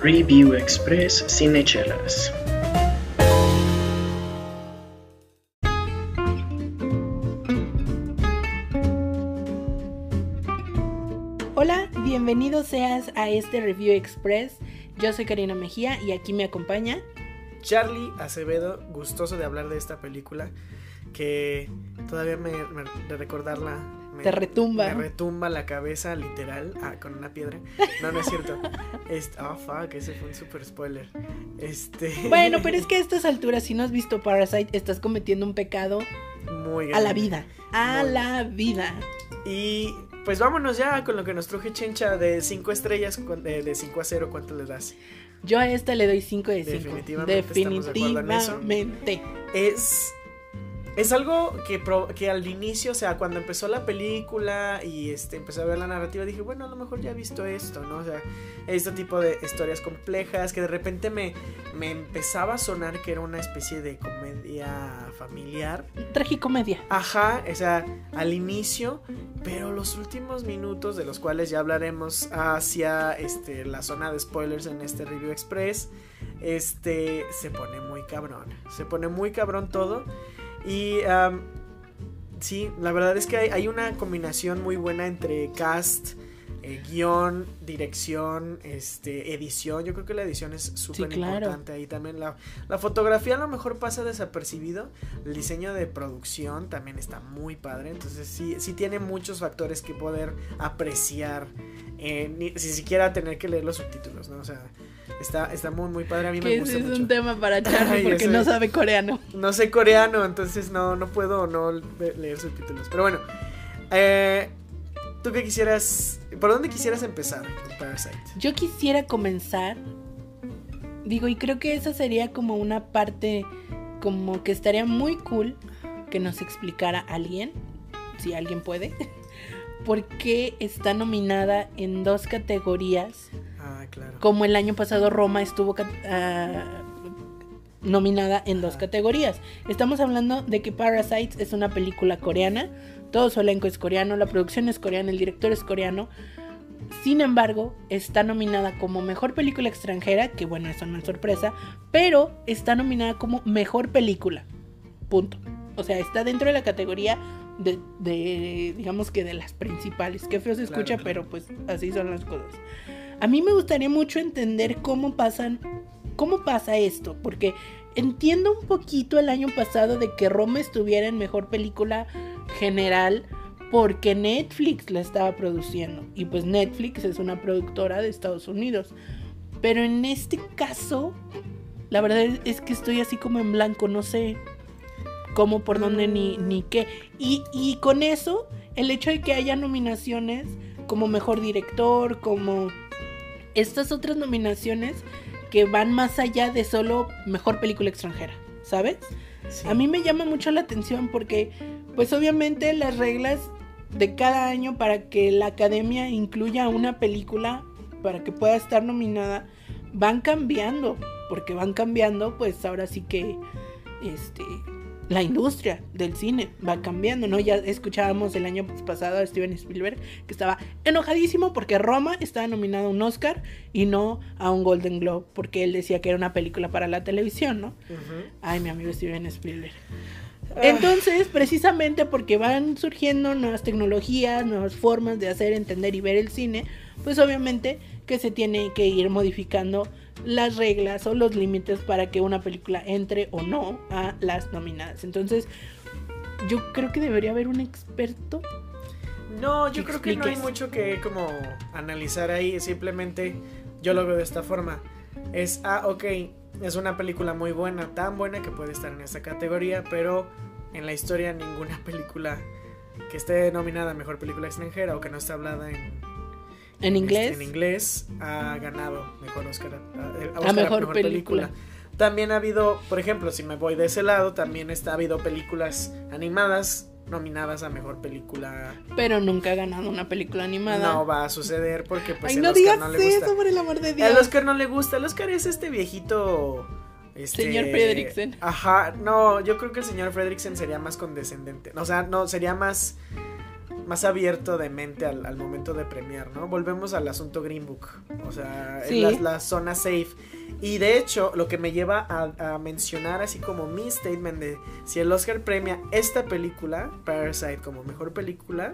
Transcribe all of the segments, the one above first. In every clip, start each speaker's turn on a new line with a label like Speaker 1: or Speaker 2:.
Speaker 1: Review Express Cinechelas.
Speaker 2: Hola, bienvenido seas a este Review Express. Yo soy Karina Mejía y aquí me acompaña
Speaker 3: Charlie Acevedo, gustoso de hablar de esta película que todavía me, de recordarla me,
Speaker 2: te retumba.
Speaker 3: Me retumba la cabeza literal ah, con una piedra. No, no es cierto. Este, oh, fuck, ese fue un super spoiler. Este.
Speaker 2: Bueno, pero es que a estas alturas, si no has visto Parasite, estás cometiendo un pecado
Speaker 3: muy
Speaker 2: a la vida. A la vida.
Speaker 3: Y pues vámonos ya con lo que nos truje Chencha de 5 estrellas, de 5 a 0, ¿cuánto le das?
Speaker 2: Yo a esta le doy 5 de 5.
Speaker 3: Definitivamente.
Speaker 2: Definitivamente.
Speaker 3: Es es algo que, que al inicio, o sea, cuando empezó la película y este, empecé a ver la narrativa, dije, bueno, a lo mejor ya he visto esto, ¿no? O sea, este tipo de historias complejas que de repente me, me empezaba a sonar que era una especie de comedia familiar.
Speaker 2: Tragicomedia.
Speaker 3: Ajá, o sea, al inicio, pero los últimos minutos, de los cuales ya hablaremos hacia este, la zona de spoilers en este Review Express, este, se pone muy cabrón. Se pone muy cabrón todo. Y sí, la verdad es que hay, una combinación muy buena entre cast, eh, guion, dirección, este, edición. Yo creo que la edición es súper importante ahí también. La, la, fotografía a lo mejor pasa desapercibido. El diseño de producción también está muy padre. Entonces sí, sí tiene muchos factores que poder apreciar. Eh, ni siquiera tener que leer los subtítulos, ¿no? O sea, Está, está muy, muy padre. A mí me gusta.
Speaker 2: Es un tema para Charlie porque no sabe coreano.
Speaker 3: No sé coreano, entonces no, no puedo no leer subtítulos. Pero bueno, eh, ¿tú qué quisieras? ¿Por dónde quisieras empezar Parasite?
Speaker 2: Yo quisiera comenzar. Digo, y creo que esa sería como una parte como que estaría muy cool que nos explicara alguien, si alguien puede, por qué está nominada en dos categorías como el año pasado Roma estuvo ah, nominada en dos categorías. Estamos hablando de que Parasites es una película coreana, todo su elenco es coreano, la producción es coreana, el director es coreano. Sin embargo, está nominada como mejor película extranjera, que bueno, eso no es sorpresa, pero está nominada como mejor película. Punto. O sea, está dentro de la categoría de, digamos que de las principales. Qué feo se escucha, pero pues así son las cosas. A mí me gustaría mucho entender cómo pasan, cómo pasa esto, porque entiendo un poquito el año pasado de que Roma estuviera en mejor película general porque Netflix la estaba produciendo y pues Netflix es una productora de Estados Unidos. Pero en este caso, la verdad es que estoy así como en blanco, no sé cómo, por dónde ni, ni qué. Y, y con eso, el hecho de que haya nominaciones como mejor director, como estas otras nominaciones que van más allá de solo mejor película extranjera, ¿sabes? A mí me llama mucho la atención porque, pues obviamente las reglas de cada año para que la academia incluya una película para que pueda estar nominada van cambiando, porque van cambiando, pues ahora sí que, este, la industria del cine va cambiando, ¿no? Ya escuchábamos el año pasado a Steven Spielberg que estaba enojadísimo porque Roma estaba nominado a un Oscar y no a un Golden Globe, porque él decía que era una película para la televisión, ¿no? Ay, mi amigo Steven Spielberg. Ah. Entonces, precisamente porque van surgiendo nuevas tecnologías, nuevas formas de hacer, entender y ver el cine, pues obviamente que se tiene que ir modificando las reglas o los límites para que una película entre o no a las nominadas. Entonces, yo creo que debería haber un experto.
Speaker 3: No, yo creo que no hay mucho que como analizar ahí, simplemente yo lo veo de esta forma. Es, ah, ok, es una película muy buena, tan buena que puede estar en esta categoría, pero en la historia ninguna película que esté nominada a Mejor Película Extranjera o que no esté hablada en
Speaker 2: ¿En inglés?
Speaker 3: en inglés ha ganado mejor Oscar,
Speaker 2: a, mejor, película.
Speaker 3: También ha habido, por ejemplo, si me voy de ese lado, también está, ha habido películas animadas nominadas a mejor película.
Speaker 2: Pero nunca ha ganado una película animada.
Speaker 3: No va a suceder porque pues
Speaker 2: Ay, no Oscar no le gusta. Eso, por el amor de Dios.
Speaker 3: El Oscar no le gusta. El Oscar es este viejito. Este...
Speaker 2: Señor Fredricksen.
Speaker 3: Ajá, no, yo creo que el señor Fredricksen sería más condescendente. O sea, no, sería más más abierto de mente al, al momento de premiar, ¿no? Volvemos al asunto Green Book, o sea,
Speaker 2: Sí.
Speaker 3: la, la zona safe. Y de hecho, lo que me lleva a, a mencionar así como mi statement de si el Oscar premia esta película, Parasite, como mejor película,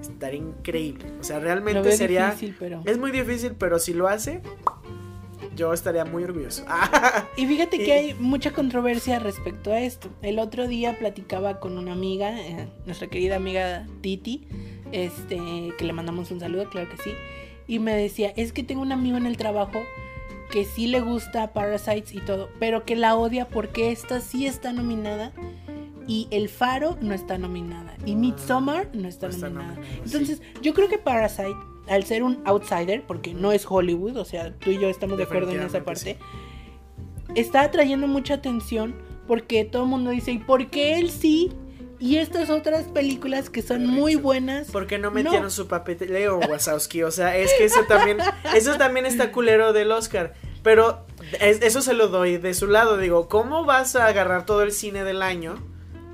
Speaker 3: estaría increíble. O sea, realmente sería...
Speaker 2: difícil, pero...
Speaker 3: Es muy difícil, pero si lo hace, yo estaría muy orgulloso.
Speaker 2: Y fíjate
Speaker 3: Y-
Speaker 2: que hay mucha controversia respecto a esto. El otro día platicaba con una amiga, eh, nuestra querida amiga Titi, este, que le mandamos un saludo, claro que sí, y me decía, es que tengo un amigo en el trabajo que sí le gusta Parasites y todo, pero que la odia porque esta sí está nominada y El Faro no está nominada y Midsommar no está
Speaker 3: Ah, no está
Speaker 2: nominada.
Speaker 3: nominada,
Speaker 2: Entonces, yo creo que Parasite, al ser un outsider, porque no es Hollywood, o sea, tú y yo estamos de acuerdo en esa parte,
Speaker 3: Definitivamente,
Speaker 2: está atrayendo mucha atención porque todo el mundo dice, ¿y por qué él sí? Y estas otras películas que son muy buenas.
Speaker 3: ¿Por qué no
Speaker 2: No.
Speaker 3: metieron su papeleo, Wazowski? O sea, es que eso también, eso también está culero del Oscar. Pero es- eso se lo doy de su lado. Digo, ¿cómo vas a agarrar todo el cine del año?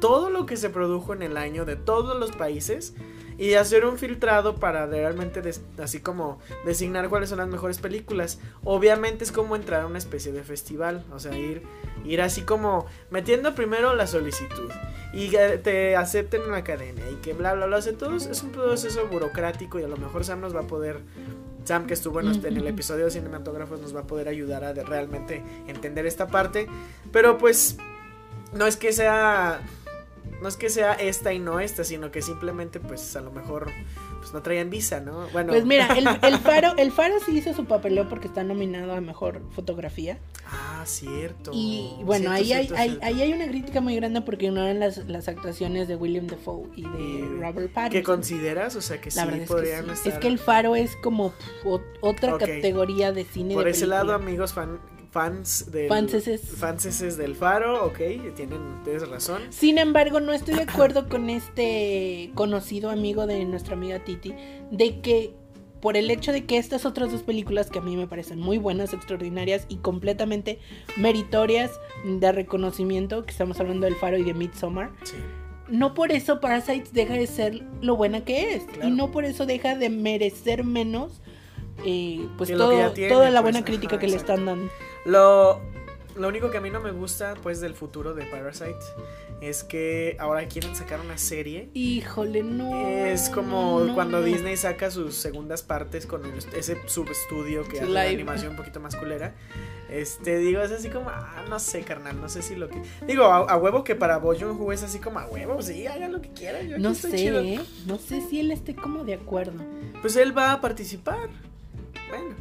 Speaker 3: Todo lo que se produjo en el año de todos los países y hacer un filtrado para realmente des- así como designar cuáles son las mejores películas. Obviamente es como entrar a una especie de festival, o sea, ir ir así como metiendo primero la solicitud y que te acepten en la academia y que bla bla bla, o sea, todo es un proceso burocrático y a lo mejor Sam nos va a poder Sam que estuvo en, los- en el episodio de cinematógrafos nos va a poder ayudar a de- realmente entender esta parte, pero pues no es que sea no es que sea esta y no esta, sino que simplemente pues a lo mejor pues no traían visa, ¿no? Bueno,
Speaker 2: Pues mira, el, el Faro, el Faro sí hizo su papeleo porque está nominado a mejor fotografía.
Speaker 3: ah, cierto.
Speaker 2: Y bueno,
Speaker 3: Cierto,
Speaker 2: ahí,
Speaker 3: cierto,
Speaker 2: hay, hay- ahí hay una crítica muy grande porque ignoran las, las actuaciones de William Defoe y de
Speaker 3: Y-
Speaker 2: Robert
Speaker 3: ¿Qué
Speaker 2: Pattinson.
Speaker 3: consideras? O sea, que
Speaker 2: La
Speaker 3: sí
Speaker 2: verdad es que
Speaker 3: podrían
Speaker 2: sí.
Speaker 3: estar
Speaker 2: Es que el Faro es como o- otra categoría de cine.
Speaker 3: Por
Speaker 2: de
Speaker 3: ese lado, amigos fan, fans del
Speaker 2: Fanses.
Speaker 3: fanses del Faro, ok, tienen tienes razón.
Speaker 2: Sin embargo, no estoy de acuerdo con este conocido amigo de nuestra amiga Titi de que por el hecho de que estas otras dos películas que a mí me parecen muy buenas, extraordinarias y completamente meritorias de reconocimiento, que estamos hablando del Faro y de Midsommar,
Speaker 3: Sí.
Speaker 2: no por eso Parasites deja de ser lo buena que es
Speaker 3: Claro.
Speaker 2: y no por eso deja de merecer menos eh, pues todo,
Speaker 3: tiene,
Speaker 2: toda la
Speaker 3: pues,
Speaker 2: buena crítica
Speaker 3: ajá,
Speaker 2: que le están dando.
Speaker 3: Lo, lo único que a mí no me gusta, pues, del futuro de Parasite es que ahora quieren sacar una serie.
Speaker 2: Híjole, no.
Speaker 3: Es como
Speaker 2: no,
Speaker 3: cuando
Speaker 2: no.
Speaker 3: Disney saca sus segundas partes con el- ese subestudio que hace la animación un poquito más culera. Este, digo, es así como, ah, no sé, carnal, no sé si lo que. Digo, a, a huevo que para Bo Joon-ho es así como a huevo, sí, hagan lo que quieran. yo
Speaker 2: No sé,
Speaker 3: chido".
Speaker 2: ¿eh? no sé si él esté como de acuerdo.
Speaker 3: Pues él va a participar. Bueno,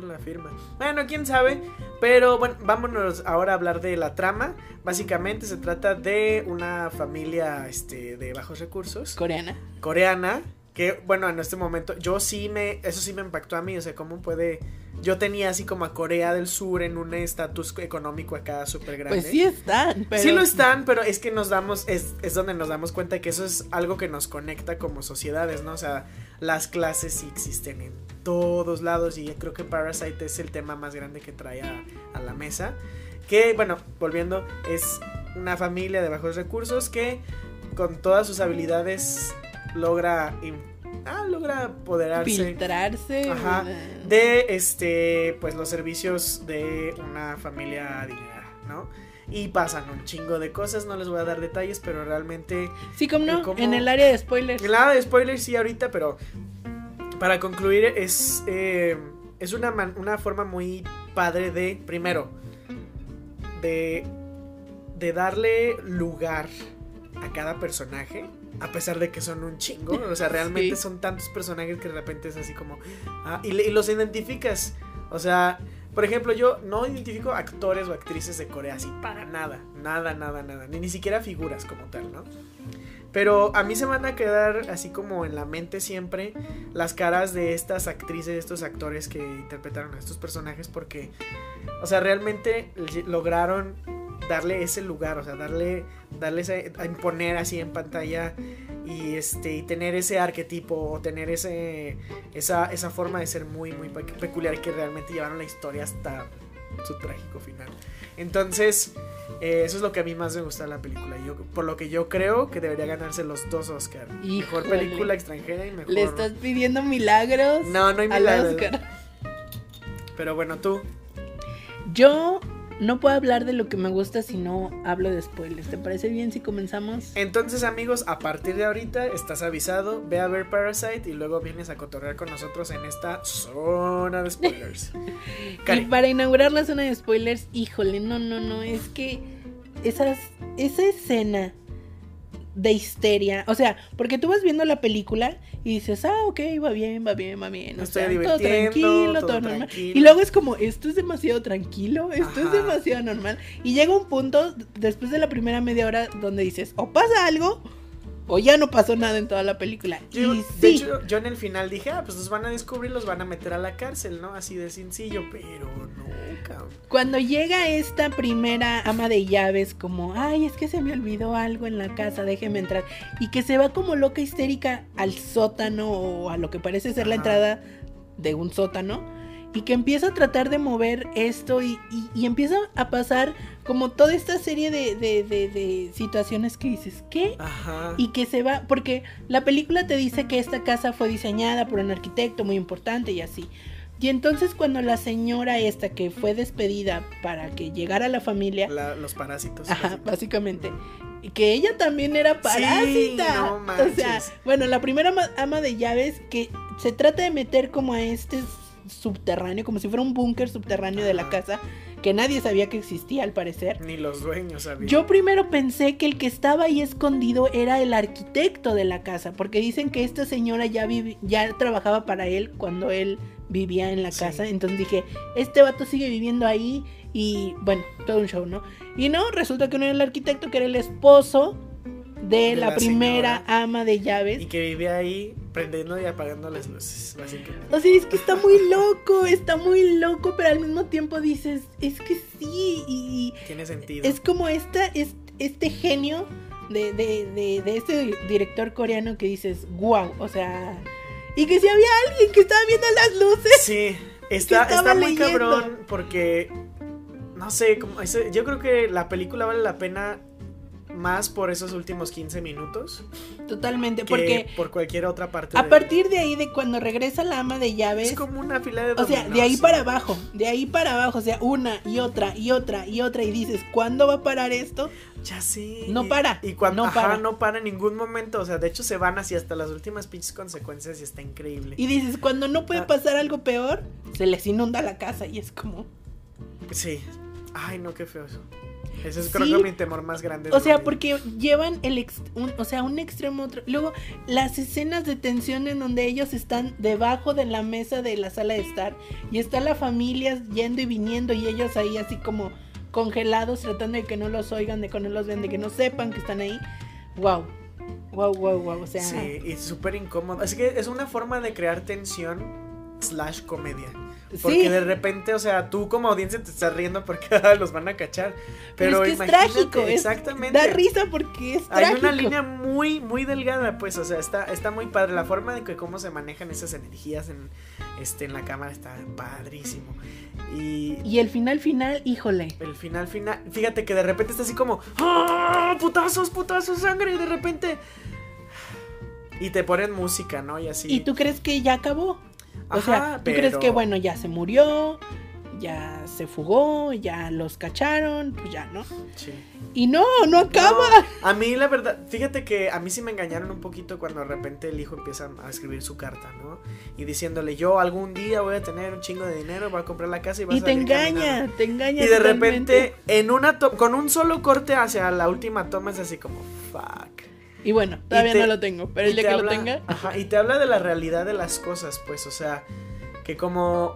Speaker 3: con la firma. Bueno, quién sabe. Pero bueno, vámonos ahora a hablar de la trama. Básicamente se trata de una familia este, de bajos recursos.
Speaker 2: Coreana.
Speaker 3: coreana que bueno en este momento yo sí me eso sí me impactó a mí o sea cómo puede yo tenía así como a Corea del Sur en un estatus económico acá súper grande
Speaker 2: Pues sí están, pero.
Speaker 3: Sí lo están, pero es que nos damos, es, es donde nos damos cuenta que eso es algo que nos conecta como sociedades, ¿no? O sea, las clases sí existen en todos lados y creo que Parasite es el tema más grande que trae a, a la mesa. Que, bueno, volviendo, es una familia de bajos recursos que con todas sus habilidades logra, ah, logra apoderarse
Speaker 2: Filtrarse.
Speaker 3: Ajá. de este pues los servicios de una familia adinerada, ¿no? Y pasan un chingo de cosas, no les voy a dar detalles, pero realmente
Speaker 2: Sí, como no,
Speaker 3: ¿Cómo?
Speaker 2: en el área de spoilers.
Speaker 3: nada de spoilers sí ahorita, pero para concluir es eh, es una man- una forma muy padre de primero de de darle lugar a cada personaje. A pesar de que son un chingo. O sea, realmente
Speaker 2: Sí.
Speaker 3: son tantos personajes que de repente es así como. ah, y los identificas. O sea, por ejemplo, yo no identifico actores o actrices de Corea así para nada. Nada, nada, nada. Ni, ni siquiera figuras como tal, ¿no? Pero a mí se van a quedar así como en la mente siempre las caras de estas actrices, estos actores que interpretaron a estos personajes porque, o sea, realmente lograron darle ese lugar, o sea, darle, darle a imponer así en pantalla y este y tener ese arquetipo o tener ese esa, esa forma de ser muy muy pe- peculiar que realmente llevaron la historia hasta su trágico final. Entonces, eh, eso es lo que a mí más me gusta de la película. Yo, por lo que yo creo que debería ganarse los dos Oscar. Mejor película extranjera y mejor.
Speaker 2: ¿Le estás pidiendo milagros?
Speaker 3: No, no hay
Speaker 2: al
Speaker 3: milagros.
Speaker 2: Oscar?
Speaker 3: Pero bueno, tú.
Speaker 2: Yo no puedo hablar de lo que me gusta si no hablo de spoilers. ¿Te parece bien si comenzamos?
Speaker 3: Entonces, amigos, a partir de ahorita estás avisado. Ve a ver Parasite y luego vienes a cotorrear con nosotros en esta zona de spoilers.
Speaker 2: Y para inaugurar la zona de spoilers, híjole, no, no, no, es que esas, esa escena de histeria, o sea, porque tú vas viendo la película y dices, ah, ok, va bien, va bien, va bien, o
Speaker 3: estoy
Speaker 2: sea, todo tranquilo,
Speaker 3: todo
Speaker 2: todo, normal.
Speaker 3: tranquilo.
Speaker 2: Y luego es como, esto es demasiado tranquilo, esto es demasiado normal. Y llega un punto, después de la primera media hora, donde dices, o pasa algo, o ya no pasó nada en toda la película.
Speaker 3: yo,
Speaker 2: y
Speaker 3: de
Speaker 2: sí,
Speaker 3: hecho, yo en el final dije, ah, pues los van a descubrir, los van a meter a la cárcel, ¿no? Así de sencillo, pero no.
Speaker 2: Cuando llega esta primera ama de llaves, como, ay, es que se me olvidó algo en la casa, déjeme entrar. Y que se va como loca histérica al sótano o a lo que parece ser la
Speaker 3: Ajá.
Speaker 2: entrada de un sótano. Y que empieza a tratar de mover esto y, y- y empieza a pasar como toda esta serie de, de- de- de situaciones que dices, ¿qué?
Speaker 3: Ajá.
Speaker 2: y que se va, porque la película te dice que esta casa fue diseñada por un arquitecto muy importante y así. Y entonces cuando la señora esta que fue despedida para que llegara la familia,
Speaker 3: La- los parásitos.
Speaker 2: ajá, básicamente, y que ella también era
Speaker 3: Sí,
Speaker 2: parásita.
Speaker 3: no
Speaker 2: o sea,
Speaker 3: manches.
Speaker 2: bueno, la primera ama- de llaves que se trata de meter como a este subterráneo, como si fuera un búnker subterráneo de la casa, que nadie sabía que existía al parecer.
Speaker 3: Ni los dueños sabían.
Speaker 2: Yo primero pensé que el que estaba ahí escondido era el arquitecto de la casa, porque dicen que esta señora ya, ya trabajaba para él cuando él vivía en la
Speaker 3: Sí.
Speaker 2: casa. Entonces dije, este vato sigue viviendo ahí y bueno, todo un show, ¿no? Y no, resulta que no era el arquitecto, que era el esposo de,
Speaker 3: De
Speaker 2: la,
Speaker 3: la
Speaker 2: primera
Speaker 3: señora.
Speaker 2: ama de llaves.
Speaker 3: Y que vivía ahí prendiendo y apagando las luces, básicamente.
Speaker 2: O sea, es que está muy loco, está muy loco, pero al mismo tiempo dices, es que sí, y,
Speaker 3: Tiene sentido.
Speaker 2: Es como esta, es, este genio de, de, de, de este di- director coreano que dices, wow, o sea, y que si había alguien que estaba viendo las luces.
Speaker 3: Sí, está, está muy
Speaker 2: leyendo.
Speaker 3: cabrón porque, no sé, como yo creo que la película vale la pena más por esos últimos 15 minutos
Speaker 2: Totalmente,
Speaker 3: que
Speaker 2: porque
Speaker 3: por cualquier otra parte.
Speaker 2: a
Speaker 3: de-
Speaker 2: partir de ahí, de cuando regresa la ama de llaves,
Speaker 3: Es como una fila de
Speaker 2: o sea, de ahí para abajo, de ahí para abajo, o sea, una y otra y otra y otra, y dices, ¿cuándo va a parar esto?
Speaker 3: Ya sé.
Speaker 2: No para,
Speaker 3: Y cuando
Speaker 2: no
Speaker 3: ajá,
Speaker 2: para.
Speaker 3: no para en ningún momento. O sea, de hecho se van así hasta las últimas pinches consecuencias y está increíble.
Speaker 2: Y dices, cuando no puede
Speaker 3: Ah.
Speaker 2: pasar algo peor, se les inunda la casa y es como...
Speaker 3: Sí. Ay, no, qué feo eso. Ese es
Speaker 2: Sí.
Speaker 3: creo que mi temor más grande.
Speaker 2: O sea, porque llevan el ex- un, o sea, un extremo a otro. Luego, las escenas de tensión en donde ellos están debajo de la mesa de la sala de estar y está la familia yendo y viniendo y ellos ahí así como congelados tratando de que no los oigan, de que no los vean, de que no sepan que están ahí. Wow. Wow, wow, wow, o sea,
Speaker 3: Sí, y súper incómodo. Así que es una forma de crear tensión slash comedia. Porque
Speaker 2: sí,
Speaker 3: de repente, o sea, tú como audiencia te estás riendo porque los van a cachar.
Speaker 2: pero,
Speaker 3: Pero,
Speaker 2: es que es
Speaker 3: imagínate,
Speaker 2: trágico, es-
Speaker 3: exactamente.
Speaker 2: da risa porque es
Speaker 3: Hay
Speaker 2: trágico.
Speaker 3: una línea muy, muy delgada, pues, o sea, está, está muy padre. La forma de que cómo se manejan esas energías en, este, en la cámara está padrísimo. Y
Speaker 2: Y el final final, híjole.
Speaker 3: el final, final, fíjate que de repente está así como, ¡Ah! ¡Putazos, putazos, sangre! Y de repente... Y te ponen música, ¿no? Y así.
Speaker 2: ¿Y tú crees que ya acabó? O sea, ¿tú crees que bueno, ya se murió, ya se fugó, ya los cacharon, pues ya, ¿no?
Speaker 3: Sí.
Speaker 2: Y no, no acaba.
Speaker 3: No, a mí la verdad, fíjate que a mí sí me engañaron un poquito cuando de repente el hijo empieza a escribir su carta, ¿no? Y diciéndole, yo algún día voy a tener un chingo de dinero, voy a comprar la casa y vas
Speaker 2: Y
Speaker 3: a
Speaker 2: te
Speaker 3: salir caminando".
Speaker 2: engaña, te engaña.
Speaker 3: Y de
Speaker 2: totalmente.
Speaker 3: repente, en una con un solo corte hacia la última toma es así como, fuck.
Speaker 2: Y bueno, todavía
Speaker 3: te-
Speaker 2: no lo tengo, pero el día que
Speaker 3: habla-
Speaker 2: lo tenga.
Speaker 3: Ajá, y te habla de la realidad de las cosas, pues, o sea, que como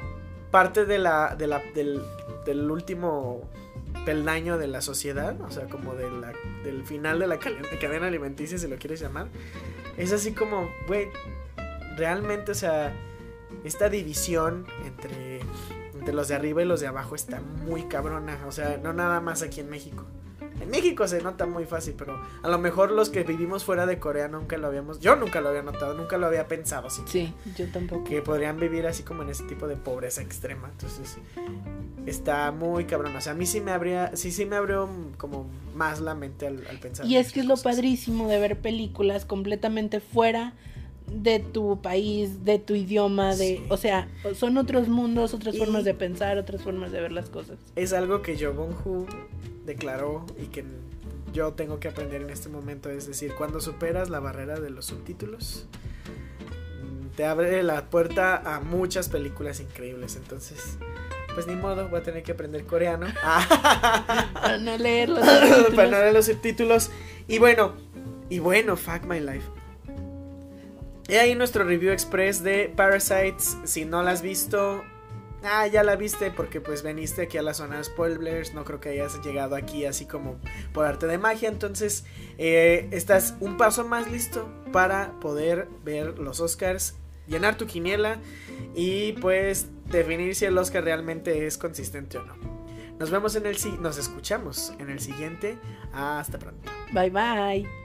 Speaker 3: parte de la, de la, del, del último peldaño de la sociedad, o sea, como de la, del final de la cadena alimenticia, si lo quieres llamar, es así como, güey, realmente, o sea, esta división entre, entre los de arriba y los de abajo está muy cabrona, o sea, no nada más aquí en México. En México se nota muy fácil, pero a lo mejor los que vivimos fuera de Corea nunca lo habíamos, yo nunca lo había notado, nunca lo había pensado así.
Speaker 2: Sí, yo tampoco.
Speaker 3: Que podrían vivir así como en ese tipo de pobreza extrema. Entonces, está muy cabrón. O sea, a mí sí me habría, sí, sí me abrió como más la mente al, al pensar.
Speaker 2: Y es que es lo
Speaker 3: cosas.
Speaker 2: padrísimo de ver películas completamente fuera de tu país, de tu idioma, de,
Speaker 3: Sí.
Speaker 2: o sea, son otros mundos, otras
Speaker 3: Y-
Speaker 2: formas de pensar, otras formas de ver las cosas.
Speaker 3: Es algo que Jo Bong-hu declaró y que yo tengo que aprender en este momento. Es decir, cuando superas la barrera de los subtítulos, te abre la puerta a muchas películas increíbles. Entonces, pues ni modo, voy a tener que aprender coreano.
Speaker 2: Para no leer los
Speaker 3: para no
Speaker 2: subtítulos.
Speaker 3: leer los subtítulos. Y bueno, y bueno, Fuck My Life. Y ahí nuestro review express de Parasites. Si no la has visto, ah, ya la viste porque pues veniste aquí a la zona de spoilers. No creo que hayas llegado aquí así como por arte de magia. Entonces, eh, estás un paso más listo para poder ver los Oscars, llenar tu quiniela y pues definir si el Oscar realmente es consistente o no. Nos vemos en el nos escuchamos en el siguiente. Hasta pronto.
Speaker 2: Bye bye.